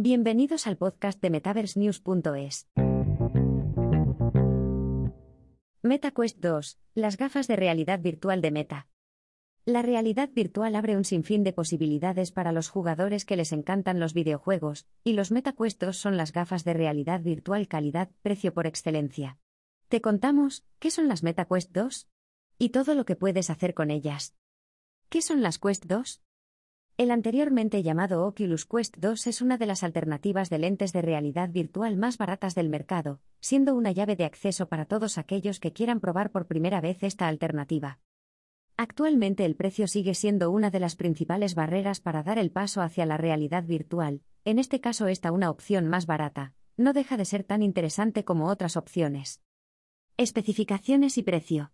Bienvenidos al podcast de MetaverseNews.es. MetaQuest 2, las gafas de realidad virtual de Meta. La realidad virtual abre un sinfín de posibilidades para los jugadores que les encantan los videojuegos, y los MetaQuest 2 son las gafas de realidad virtual calidad-precio por excelencia. Te contamos, ¿qué son las MetaQuest 2? Y todo lo que puedes hacer con ellas. ¿Qué son las Quest 2? El anteriormente llamado Oculus Quest 2 es una de las alternativas de lentes de realidad virtual más baratas del mercado, siendo una llave de acceso para todos aquellos que quieran probar por primera vez esta alternativa. Actualmente el precio sigue siendo una de las principales barreras para dar el paso hacia la realidad virtual, en este caso esta una opción más barata, no deja de ser tan interesante como otras opciones. Especificaciones y precio.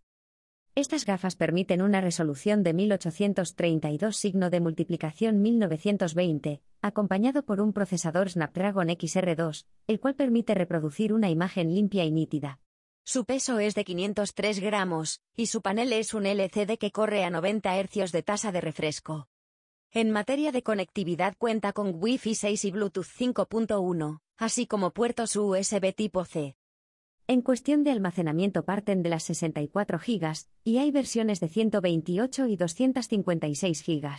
Estas gafas permiten una resolución de 1832 signo de multiplicación 1920, acompañado por un procesador Snapdragon XR2, el cual permite reproducir una imagen limpia y nítida. Su peso es de 503 gramos, y su panel es un LCD que corre a 90 Hz de tasa de refresco. En materia de conectividad cuenta con Wi-Fi 6 y Bluetooth 5.1, así como puertos USB tipo C. En cuestión de almacenamiento parten de las 64 GB, y hay versiones de 128 y 256 GB.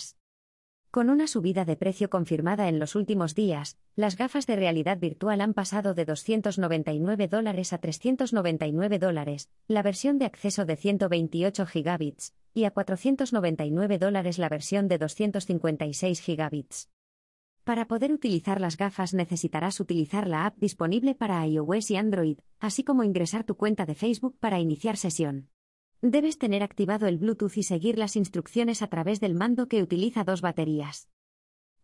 Con una subida de precio confirmada en los últimos días, las gafas de realidad virtual han pasado de 299 dólares a 399 dólares, la versión de acceso de 128 gigabits, y a 499 dólares la versión de 256 gigabits. Para poder utilizar las gafas necesitarás utilizar la app disponible para iOS y Android, así como ingresar tu cuenta de Facebook para iniciar sesión. Debes tener activado el Bluetooth y seguir las instrucciones a través del mando que utiliza dos baterías.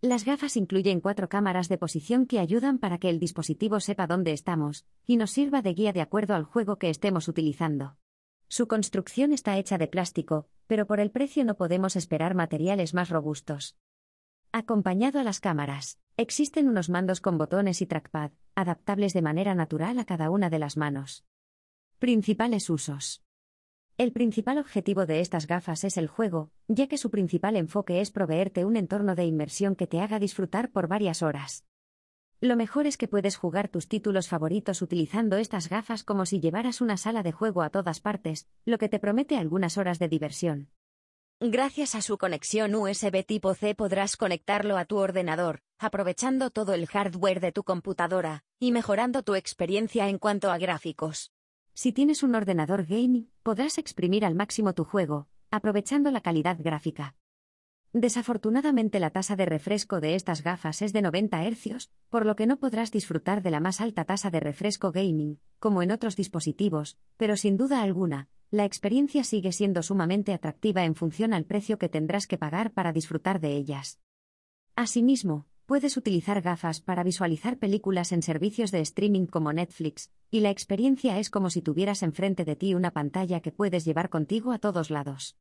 Las gafas incluyen cuatro cámaras de posición que ayudan para que el dispositivo sepa dónde estamos, y nos sirva de guía de acuerdo al juego que estemos utilizando. Su construcción está hecha de plástico, pero por el precio no podemos esperar materiales más robustos. Acompañado a las cámaras, existen unos mandos con botones y trackpad, adaptables de manera natural a cada una de las manos. Principales usos. El principal objetivo de estas gafas es el juego, ya que su principal enfoque es proveerte un entorno de inmersión que te haga disfrutar por varias horas. Lo mejor es que puedes jugar tus títulos favoritos utilizando estas gafas como si llevaras una sala de juego a todas partes, lo que te promete algunas horas de diversión. Gracias a su conexión USB tipo C podrás conectarlo a tu ordenador, aprovechando todo el hardware de tu computadora, y mejorando tu experiencia en cuanto a gráficos. Si tienes un ordenador gaming, podrás exprimir al máximo tu juego, aprovechando la calidad gráfica. Desafortunadamente la tasa de refresco de estas gafas es de 90 Hz, por lo que no podrás disfrutar de la más alta tasa de refresco gaming, como en otros dispositivos, pero sin duda alguna, la experiencia sigue siendo sumamente atractiva en función al precio que tendrás que pagar para disfrutar de ellas. Asimismo, puedes utilizar gafas para visualizar películas en servicios de streaming como Netflix, y la experiencia es como si tuvieras enfrente de ti una pantalla que puedes llevar contigo a todos lados.